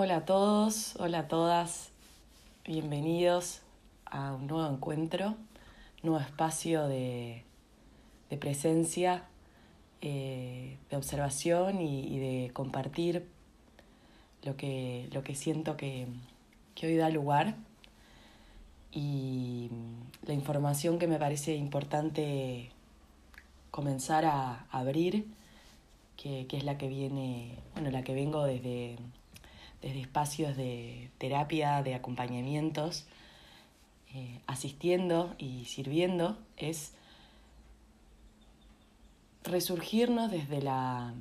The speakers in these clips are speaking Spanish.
Hola a todos, hola a todas, bienvenidos a un nuevo encuentro, nuevo espacio de, presencia, eh, de observación y, de compartir lo que, lo que siento que, hoy da lugar. Y la información que me parece importante comenzar a abrir, que, que es la que viene, bueno, la que vengo desde desde espacios de terapia, de acompañamientos, eh, asistiendo y sirviendo, es resurgirnos desde la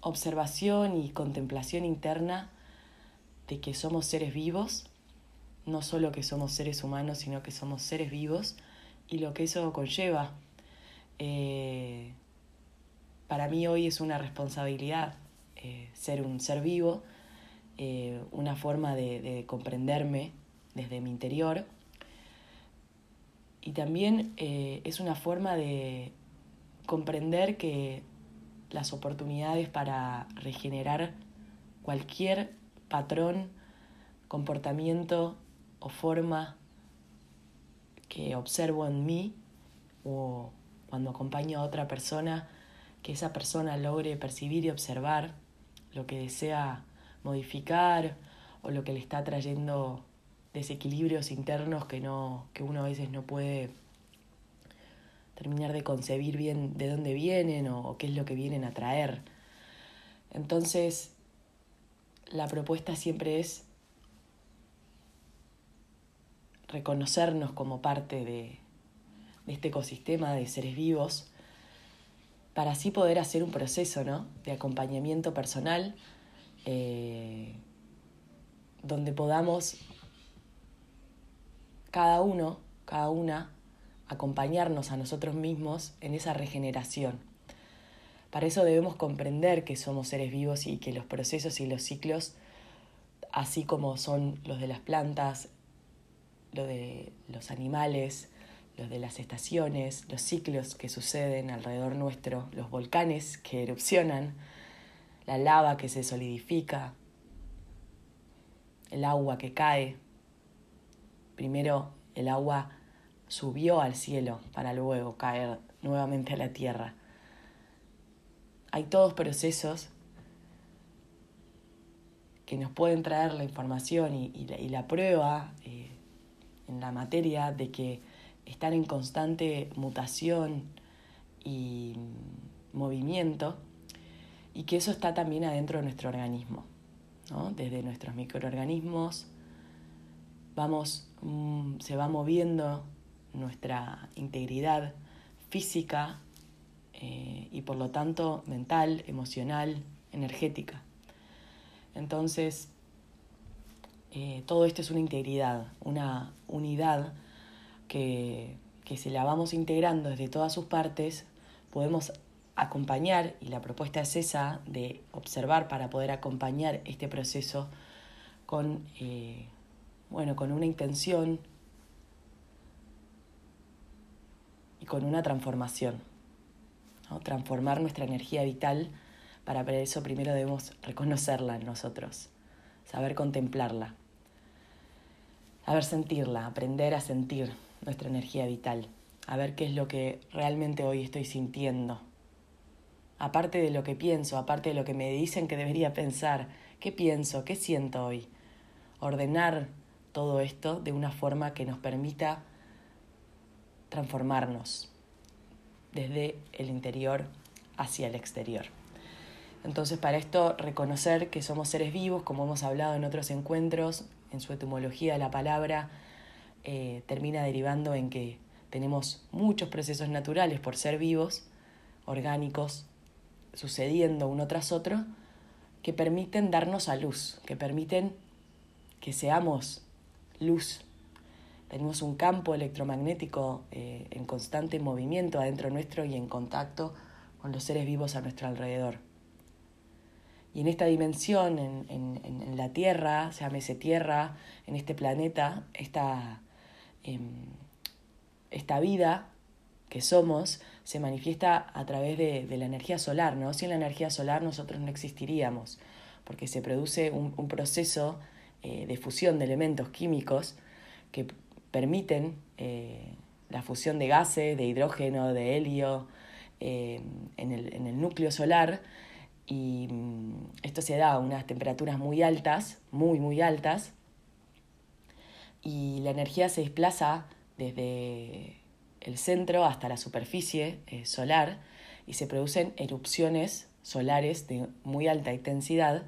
observación y contemplación interna de que somos seres vivos, no solo que somos seres humanos, sino que somos seres vivos y lo que eso conlleva. Eh, para mí hoy es una responsabilidad eh, ser un ser vivo eh, una forma de, comprenderme desde mi interior. Y también eh, es una forma de comprender que las oportunidades para regenerar cualquier patrón, comportamiento o forma que observo en mí o cuando acompaño a otra persona, que esa persona logre percibir y observar lo que desea modificar o lo que le está trayendo desequilibrios internos que, no, que uno a veces no puede terminar de concebir bien de dónde vienen o, qué es lo que vienen a traer. Entonces, la propuesta siempre es reconocernos como parte de, este ecosistema de seres vivos para así poder hacer un proceso ¿no? de acompañamiento personal eh, donde podamos cada uno, cada una, acompañarnos a nosotros mismos en esa regeneración. Para eso debemos comprender que somos seres vivos y que los procesos y los ciclos, así como son los de las plantas, los de los animales, los de las estaciones, los ciclos que suceden alrededor nuestro, los volcanes que erupcionan, la lava que se solidifica, el agua que cae. Primero el agua subió al cielo para luego caer nuevamente a la tierra. Hay todos procesos que nos pueden traer la información y, la, prueba eh, en la materia de que están en constante mutación y movimiento y que eso está también adentro de nuestro organismo. ¿no? Desde nuestros microorganismos vamos, mm, se va moviendo nuestra integridad física eh, y por lo tanto mental, emocional, energética. Entonces, eh, todo esto es una integridad, una unidad que, que si la vamos integrando desde todas sus partes, podemos acompañar, y la propuesta es esa, de observar para poder acompañar este proceso con, eh, bueno, con una intención y con una transformación. Transformar nuestra energía vital, para eso primero debemos reconocerla en nosotros, saber contemplarla, saber sentirla, aprender a sentir nuestra energía vital, a ver qué es lo que realmente hoy estoy sintiendo aparte de lo que pienso, aparte de lo que me dicen que debería pensar, qué pienso, qué siento hoy. Ordenar todo esto de una forma que nos permita transformarnos desde el interior hacia el exterior. Entonces, para esto, reconocer que somos seres vivos, como hemos hablado en otros encuentros, en su etimología la palabra eh, termina derivando en que tenemos muchos procesos naturales por ser vivos, orgánicos, sucediendo uno tras otro que permiten darnos a luz, que permiten que seamos luz. Tenemos un campo electromagnético eh, en constante movimiento adentro nuestro y en contacto con los seres vivos a nuestro alrededor. Y en esta dimensión, en, en, la Tierra, llámese Tierra, en este planeta, esta, em, esta vida que somos se manifiesta a través de, la energía solar, ¿no? Sin la energía solar nosotros no existiríamos. porque se produce un, proceso eh, de fusión de elementos químicos que permiten eh, la fusión de gases, de hidrógeno, de helio en el, en, el, núcleo solar y mm, esto se da a unas temperaturas muy altas, muy, muy altas, y la energía se desplaza desde el centro hasta la superficie eh, solar y se producen erupciones solares de muy alta intensidad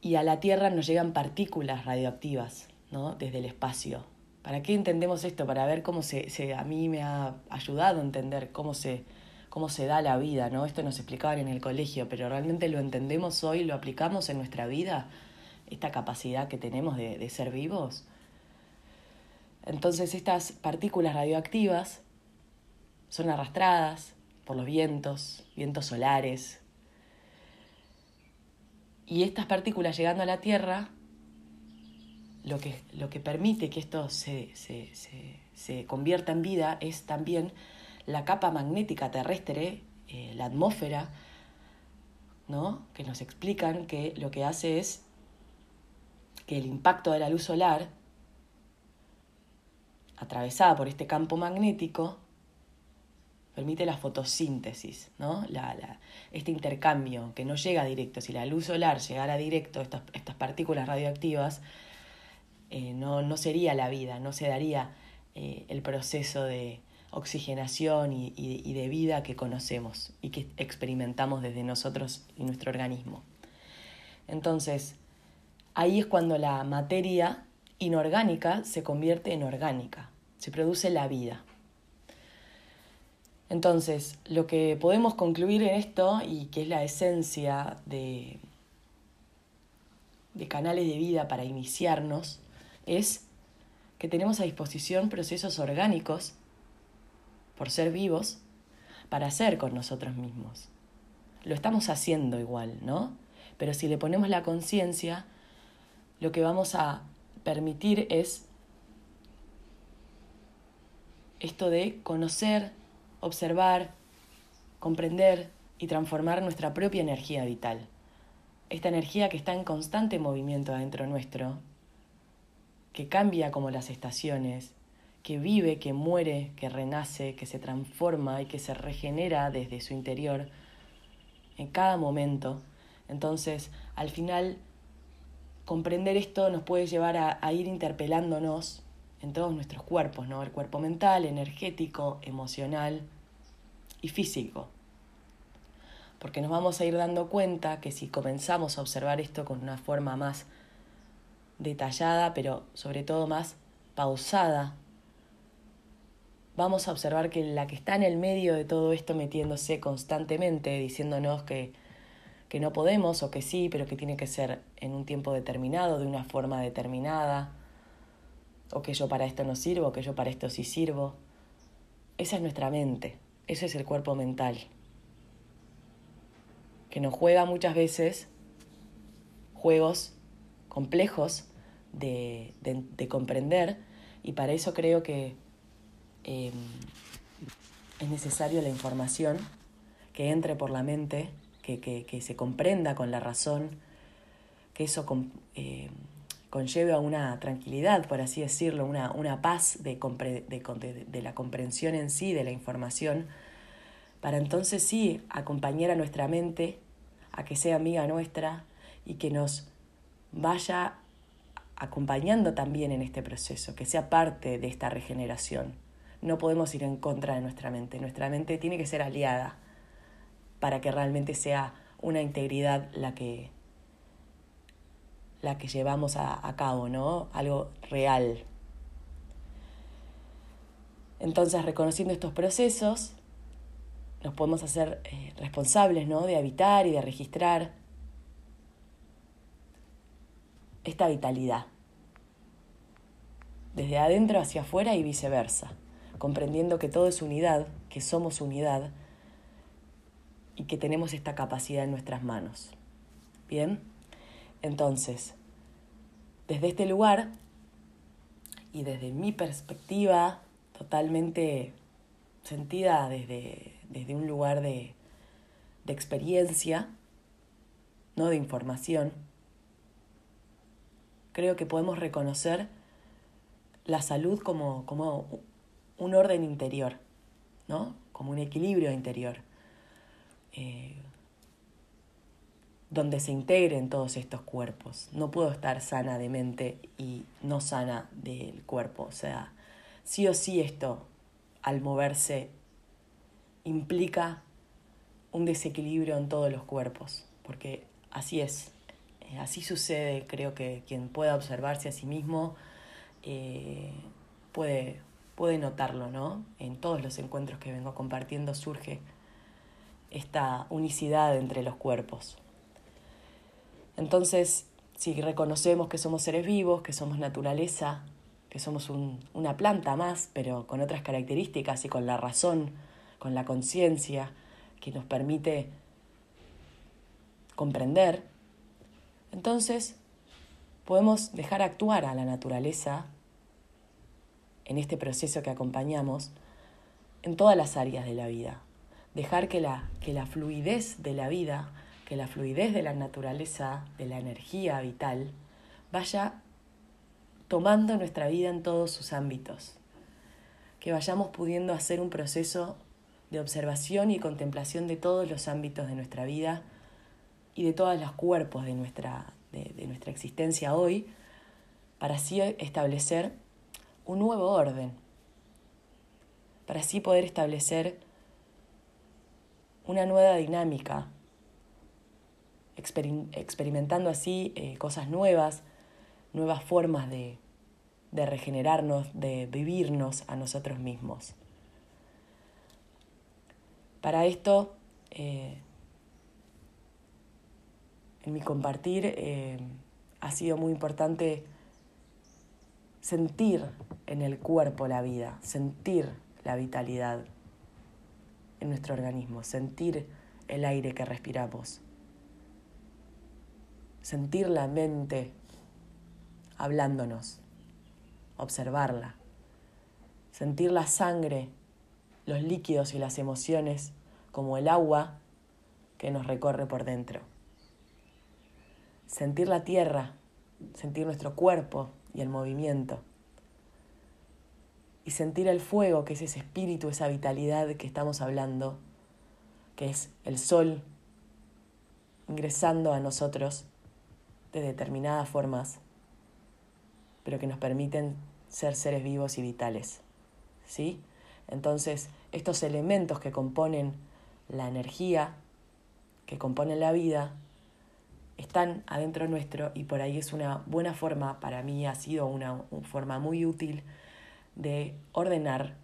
y a la Tierra nos llegan partículas radioactivas ¿no? desde el espacio. ¿Para qué entendemos esto? Para ver cómo se, se, a mí me ha ayudado a entender cómo se, cómo se da la vida, ¿no? Esto nos explicaban en el colegio, pero realmente lo entendemos hoy, lo aplicamos en nuestra vida, esta capacidad que tenemos de, de ser vivos. Entonces estas partículas radioactivas son arrastradas por los vientos, vientos solares. Y estas partículas llegando a la Tierra, lo que, lo que permite que esto se, se, se, se, convierta en vida es también la capa magnética terrestre, eh, la atmósfera, ¿no? que nos explican que lo que hace es que el impacto de la luz solar atravesada por este campo magnético, permite la fotosíntesis, ¿no? este intercambio que no llega directo. Si la luz solar llegara directo, estas, estas partículas radioactivas, eh, no, no, sería la vida, no se daría eh, el proceso de oxigenación y, y de vida que conocemos y que experimentamos desde nosotros y nuestro organismo. Entonces, ahí es cuando la materia inorgánica se convierte en orgánica, se produce la vida. Entonces, lo que podemos concluir en esto, y que es la esencia de, de canales de vida para iniciarnos, es que tenemos a disposición procesos orgánicos, por ser vivos, para hacer con nosotros mismos. Lo estamos haciendo igual, ¿no? Pero si le ponemos la conciencia, lo que vamos a permitir es esto de conocer, observar, comprender y transformar nuestra propia energía vital. Esta energía que está en constante movimiento adentro nuestro, que cambia como las estaciones, que vive, que muere, que renace, que se transforma y que se regenera desde su interior en cada momento. Entonces, al final comprender esto nos puede llevar a, ir interpelándonos en todos nuestros cuerpos, ¿no? El cuerpo mental, energético, emocional y físico. Porque nos vamos a ir dando cuenta que si comenzamos a observar esto con una forma más detallada, pero sobre todo más pausada, vamos a observar que la que está en el medio de todo esto metiéndose constantemente, diciéndonos que que no podemos o que sí, pero que tiene que ser en un tiempo determinado, de una forma determinada, o que yo para esto no sirvo, o que yo para esto sí sirvo. Esa es nuestra mente, ese es el cuerpo mental, que nos juega muchas veces juegos complejos de, comprender y para eso creo que em, es necesario la información que entre por la mente que, se comprenda con la razón, que eso eh, conlleve a una tranquilidad, por así decirlo, una, una paz de, la comprensión en sí, de la información, para entonces sí acompañar a nuestra mente a que sea amiga nuestra y que nos vaya acompañando también en este proceso, que sea parte de esta regeneración. No podemos ir en contra de nuestra mente, nuestra mente tiene que ser aliada para que realmente sea una integridad la que, la que llevamos a, cabo, ¿no? Algo real. Entonces, reconociendo estos procesos, nos podemos hacer eh, responsables, ¿no? De habitar y de registrar esta vitalidad. Desde adentro hacia afuera y viceversa, comprendiendo que todo es unidad, que somos unidad, y que tenemos esta capacidad en nuestras manos. Bien, entonces, desde este lugar y desde mi perspectiva totalmente sentida desde, desde un lugar de, de experiencia, no de información, creo que podemos reconocer la salud como, como un orden interior, ¿no? Como un equilibrio interior, eh, donde se integren todos estos cuerpos. No puedo estar sana de mente y no sana del cuerpo. O sea, sí o sí esto, al moverse, implica un desequilibrio en todos los cuerpos, porque así es, eh, así sucede, creo que quien pueda observarse a sí mismo eh, puede, puede notarlo, ¿no? En todos los encuentros que vengo compartiendo surge esta unicidad entre los cuerpos. Entonces, si reconocemos que somos seres vivos, que somos naturaleza, que somos una planta más, pero con otras características y con la razón, con la conciencia, que nos permite comprender, entonces podemos dejar actuar a la naturaleza en este proceso que acompañamos en todas las áreas de la vida. Dejar que la, que la fluidez de la vida, que la fluidez de la naturaleza, de la energía vital, vaya tomando nuestra vida en todos sus ámbitos. Que vayamos pudiendo hacer un proceso de observación y contemplación de todos los ámbitos de nuestra vida y de todos los cuerpos de nuestra, de nuestra existencia hoy, para así establecer un nuevo orden, para así poder establecer una nueva dinámica, experimentando así eh, cosas nuevas, nuevas formas de, de regenerarnos, de vivirnos a nosotros mismos. Para esto, eh, en mi compartir, eh, ha sido muy importante sentir en el cuerpo la vida, sentir la vitalidad en nuestro organismo, sentir el aire que respiramos, sentir la mente hablándonos, observarla, sentir la sangre, los líquidos y las emociones como el agua que nos recorre por dentro. Sentir la tierra, sentir nuestro cuerpo, y el movimiento. Y sentir el fuego, que es ese espíritu, esa vitalidad que estamos hablando, que es el sol ingresando a nosotros de determinadas formas, pero que nos permiten ser seres vivos y vitales. ¿Sí? Entonces, estos elementos que componen la energía, que componen la vida, están adentro nuestro y por ahí es una buena forma, para mí ha sido una, forma muy útil de ordenar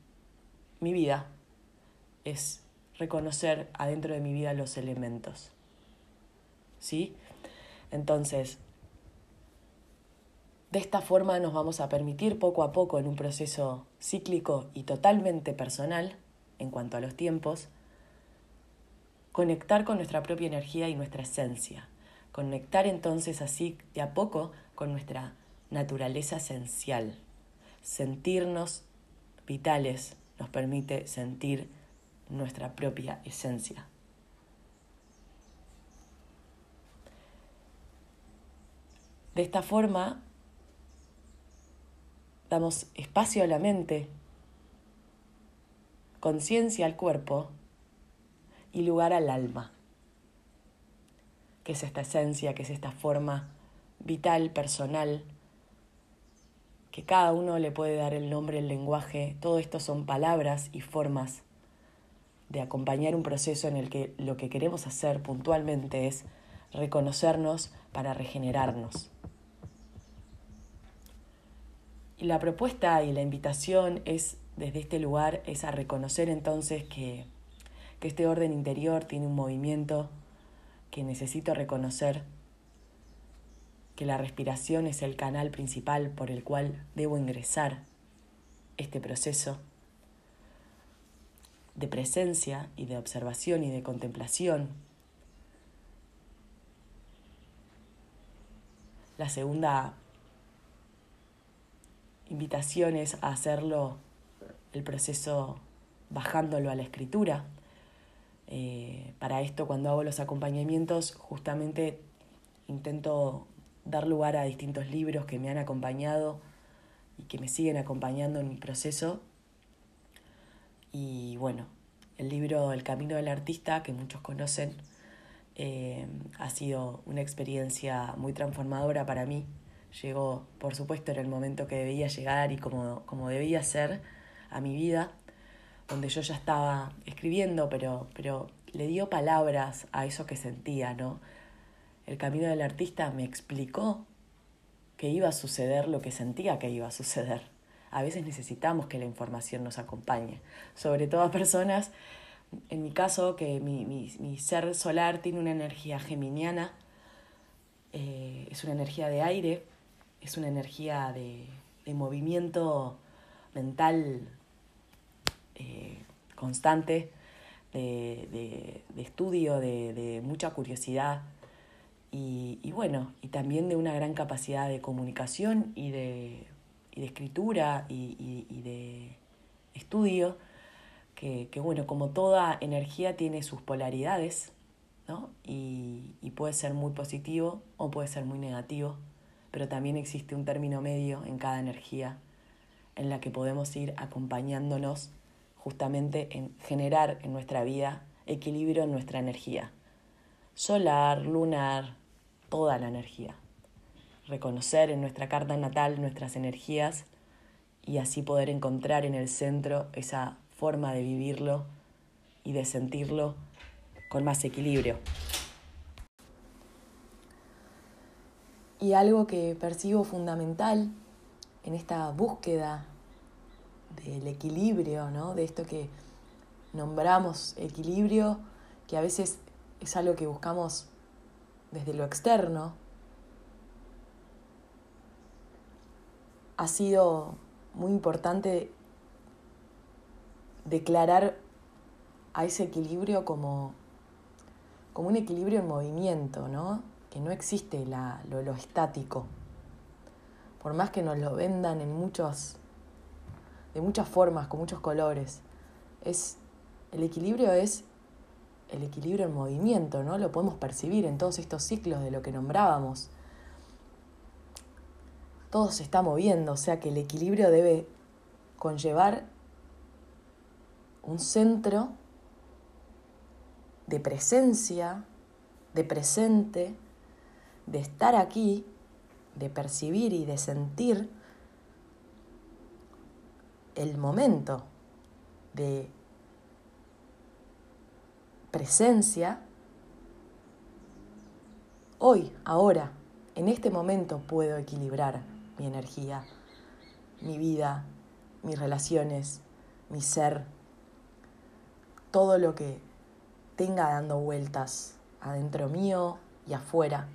mi vida, es reconocer adentro de mi vida los elementos. ¿Sí? Entonces, de esta forma nos vamos a permitir poco a poco en un proceso cíclico y totalmente personal en cuanto a los tiempos, conectar con nuestra propia energía y nuestra esencia Conectar entonces así de a poco con nuestra naturaleza esencial. Sentirnos vitales nos permite sentir nuestra propia esencia. De esta forma, damos espacio a la mente, conciencia al cuerpo y lugar al alma que es esta esencia, que es esta forma vital, personal, que cada uno le puede dar el nombre, el lenguaje, todo esto son palabras y formas de acompañar un proceso en el que lo que queremos hacer puntualmente es reconocernos para regenerarnos. Y la propuesta y la invitación es desde este lugar es a reconocer entonces que, que este orden interior tiene un movimiento que necesito reconocer que la respiración es el canal principal por el cual debo ingresar este proceso de presencia y de observación y de contemplación. La segunda invitación es a hacerlo el proceso bajándolo a la escritura, eh, para esto, cuando hago los acompañamientos, justamente intento dar lugar a distintos libros que me han acompañado y que me siguen acompañando en mi proceso. Y bueno, el libro El Camino del Artista, que muchos conocen, eh, ha sido una experiencia muy transformadora para mí. Llegó, por supuesto, en el momento que debía llegar y como, como debía ser a mi vida, donde yo ya estaba escribiendo, pero, pero le dio palabras a eso que sentía, ¿no? El camino del artista me explicó que iba a suceder lo que sentía que iba a suceder. A veces necesitamos que la información nos acompañe, sobre todo a personas, en mi caso, que mi, mi, ser solar tiene una energía geminiana, eh, es una energía de aire, es una energía de, de movimiento mental eh, constante, de, estudio, de, mucha curiosidad y, bueno, y también de una gran capacidad de comunicación y de, escritura y, de estudio, que, bueno, como toda energía tiene sus polaridades, ¿no? Y, y puede ser muy positivo o puede ser muy negativo, pero también existe un término medio en cada energía en la que podemos ir acompañándonos justamente en generar en nuestra vida equilibrio en nuestra energía. Solar, lunar, toda la energía. Reconocer en nuestra carta natal nuestras energías y así poder encontrar en el centro esa forma de vivirlo y de sentirlo con más equilibrio. Y algo que percibo fundamental en esta búsqueda del equilibrio, ¿no? de esto que nombramos equilibrio, que a veces es algo que buscamos desde lo externo, ha sido muy importante declarar a ese equilibrio como, como un equilibrio en movimiento, ¿no? que no existe lo, lo estático. Por más que nos lo vendan en muchos de muchas formas, con muchos colores. Es, el equilibrio es el equilibrio en movimiento, ¿no? Lo podemos percibir en todos estos ciclos de lo que nombrábamos. Todo se está moviendo, o sea que el equilibrio debe conllevar un centro de presencia, de presente, de estar aquí, de percibir y de sentir el momento de presencia, hoy, ahora, en este momento puedo equilibrar mi energía, mi vida, mis relaciones, mi ser, todo lo que tenga dando vueltas adentro mío y afuera.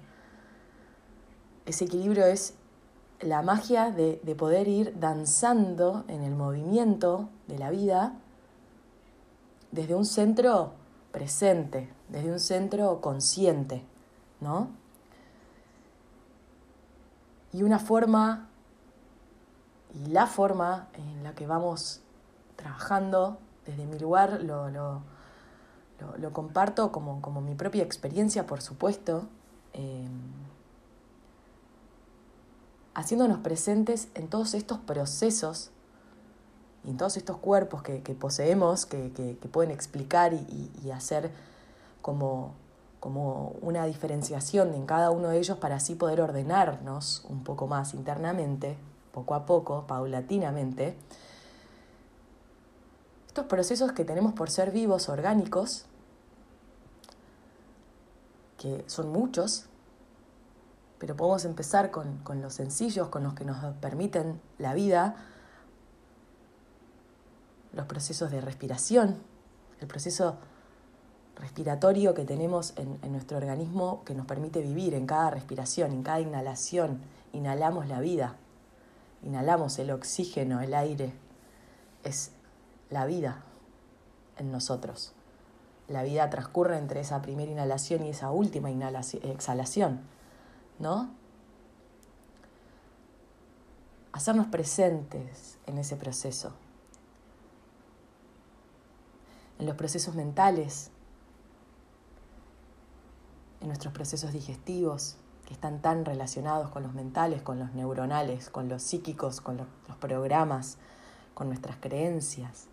Ese equilibrio es la magia de, poder ir danzando en el movimiento de la vida desde un centro presente, desde un centro consciente, ¿no? Y una forma, y la forma en la que vamos trabajando desde mi lugar, lo, lo, comparto como, como, mi propia experiencia, por supuesto. Eh, haciéndonos presentes en todos estos procesos y en todos estos cuerpos que, poseemos, que, pueden explicar y, hacer como, como una diferenciación en cada uno de ellos para así poder ordenarnos un poco más internamente, poco a poco, paulatinamente. Estos procesos que tenemos por ser vivos, orgánicos, que son muchos, pero podemos empezar con, los sencillos, con los que nos permiten la vida, los procesos de respiración, el proceso respiratorio que tenemos en, nuestro organismo que nos permite vivir en cada respiración, en cada inhalación. Inhalamos la vida, inhalamos el oxígeno, el aire. Es la vida en nosotros. La vida transcurre entre esa primera inhalación y esa última exhalación. ¿no? Hacernos presentes en ese proceso, en los procesos mentales, en nuestros procesos digestivos, que están tan relacionados con los mentales, con los neuronales, con los psíquicos, con los, programas, con nuestras creencias,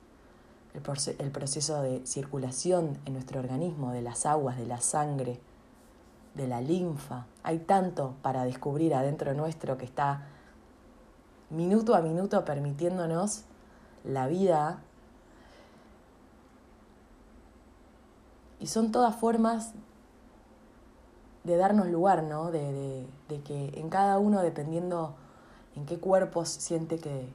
el, el proceso de circulación en nuestro organismo, de las aguas, de la sangre, de la linfa. Hay tanto para descubrir adentro nuestro que está minuto a minuto permitiéndonos la vida. Y son todas formas de darnos lugar, ¿no? De, de, que en cada uno, dependiendo en qué cuerpo siente que,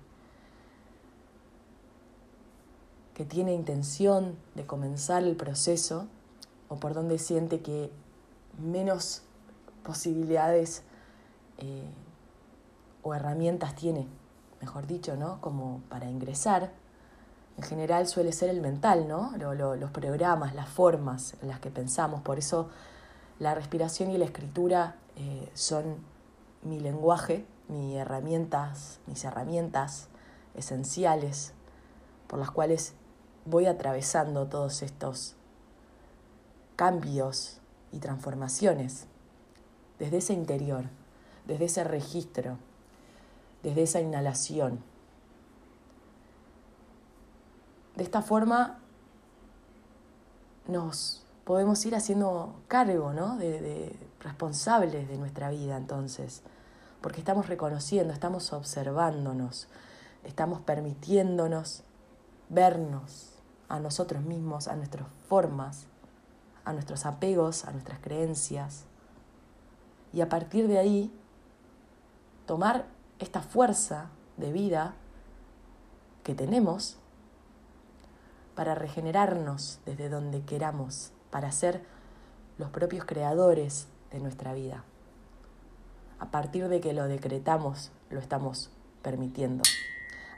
que tiene intención de comenzar el proceso, o por donde siente que menos posibilidades eh, o herramientas tiene, mejor dicho, ¿no? Como para ingresar. En general suele ser el mental, ¿no? los programas, las formas en las que pensamos. Por eso la respiración y la escritura eh, son mi lenguaje, mis herramientas, mis herramientas esenciales por las cuales voy atravesando todos estos cambios y transformaciones desde ese interior, desde ese registro, desde esa inhalación. De esta forma nos podemos ir haciendo cargo, ¿no? De, de, responsables de nuestra vida entonces, porque estamos reconociendo, estamos observándonos, estamos permitiéndonos vernos a nosotros mismos, a nuestras formas, a nuestros apegos, a nuestras creencias. Y a partir de ahí, tomar esta fuerza de vida que tenemos para regenerarnos desde donde queramos, para ser los propios creadores de nuestra vida. A partir de que lo decretamos, lo estamos permitiendo.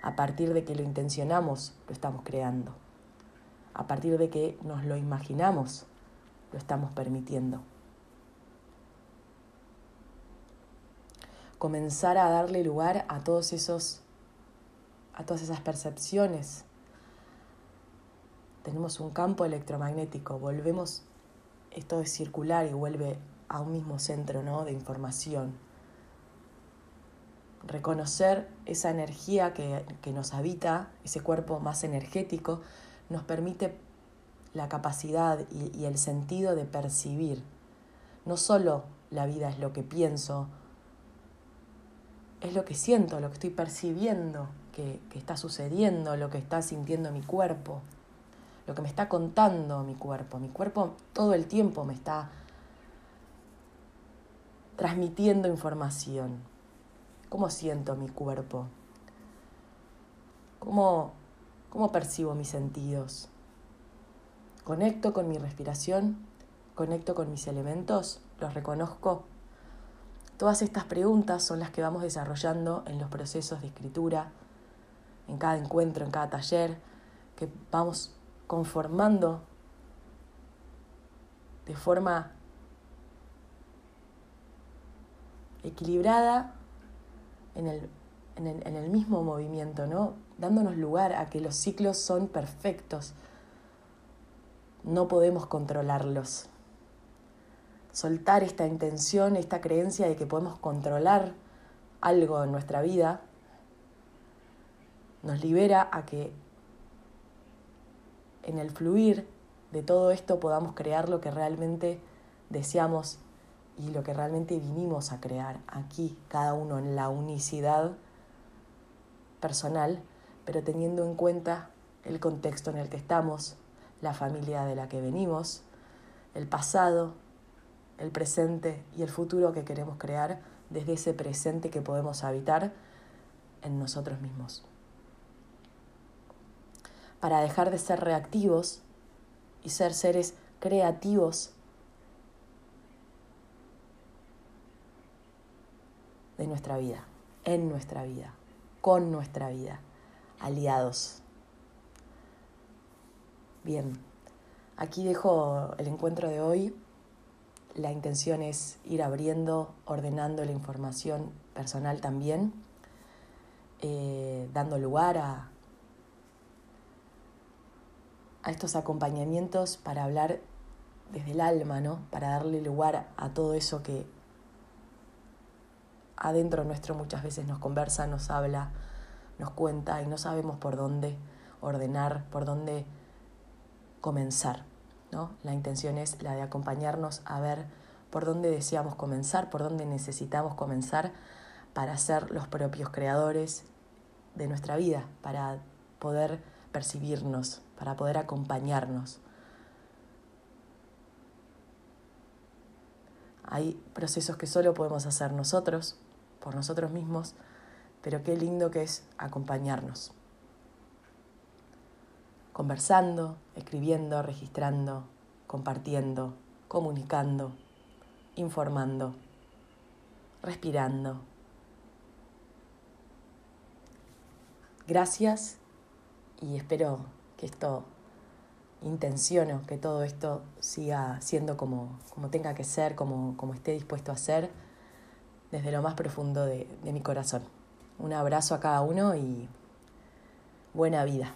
A partir de que lo intencionamos, lo estamos creando. A partir de que nos lo imaginamos, lo estamos permitiendo. Comenzar a darle lugar a todos esos a todas esas percepciones. Tenemos un campo electromagnético, volvemos esto es circular y vuelve a un mismo centro ¿no? de información. Reconocer esa energía que, que nos habita, ese cuerpo más energético, nos permite la capacidad y, el sentido de percibir. No solo la vida es lo que pienso, es lo que siento, lo que estoy percibiendo que, que, está sucediendo, lo que está sintiendo mi cuerpo, lo que me está contando mi cuerpo. Mi cuerpo todo el tiempo me está transmitiendo información. ¿Cómo siento mi cuerpo? ¿Cómo, cómo percibo mis sentidos? Conecto con mi respiración, conecto con mis elementos, los reconozco. Todas estas preguntas son las que vamos desarrollando en los procesos de escritura, en cada encuentro, en cada taller, que vamos conformando de forma equilibrada en el, en el, mismo movimiento, ¿no? dándonos lugar a que los ciclos son perfectos, no podemos controlarlos. Soltar esta intención, esta creencia de que podemos controlar algo en nuestra vida, nos libera a que en el fluir de todo esto podamos crear lo que realmente deseamos y lo que realmente vinimos a crear aquí, cada uno en la unicidad personal, pero teniendo en cuenta el contexto en el que estamos, la familia de la que venimos, el pasado, el presente y el futuro que queremos crear desde ese presente que podemos habitar en nosotros mismos. Para dejar de ser reactivos y ser seres creativos de nuestra vida, en nuestra vida, con nuestra vida, aliados Bien, aquí dejo el encuentro de hoy. La intención es ir abriendo, ordenando la información personal también, eh, dando lugar a, a estos acompañamientos para hablar desde el alma, ¿no? Para darle lugar a todo eso que, adentro nuestro muchas veces nos conversa, nos habla, nos cuenta y no sabemos por dónde ordenar, por dónde comenzar. ¿no? La intención es la de acompañarnos a ver por dónde deseamos comenzar, por dónde necesitamos comenzar para ser los propios creadores de nuestra vida, para poder percibirnos, para poder acompañarnos. Hay procesos que solo podemos hacer nosotros, por nosotros mismos, pero qué lindo que es acompañarnos. Conversando, escribiendo, registrando, compartiendo, comunicando, informando, respirando. Gracias y espero que esto intenciono que todo esto siga siendo como, como tenga que ser, como, como esté dispuesto a ser, desde lo más profundo de, de mi corazón. Un abrazo a cada uno y buena vida.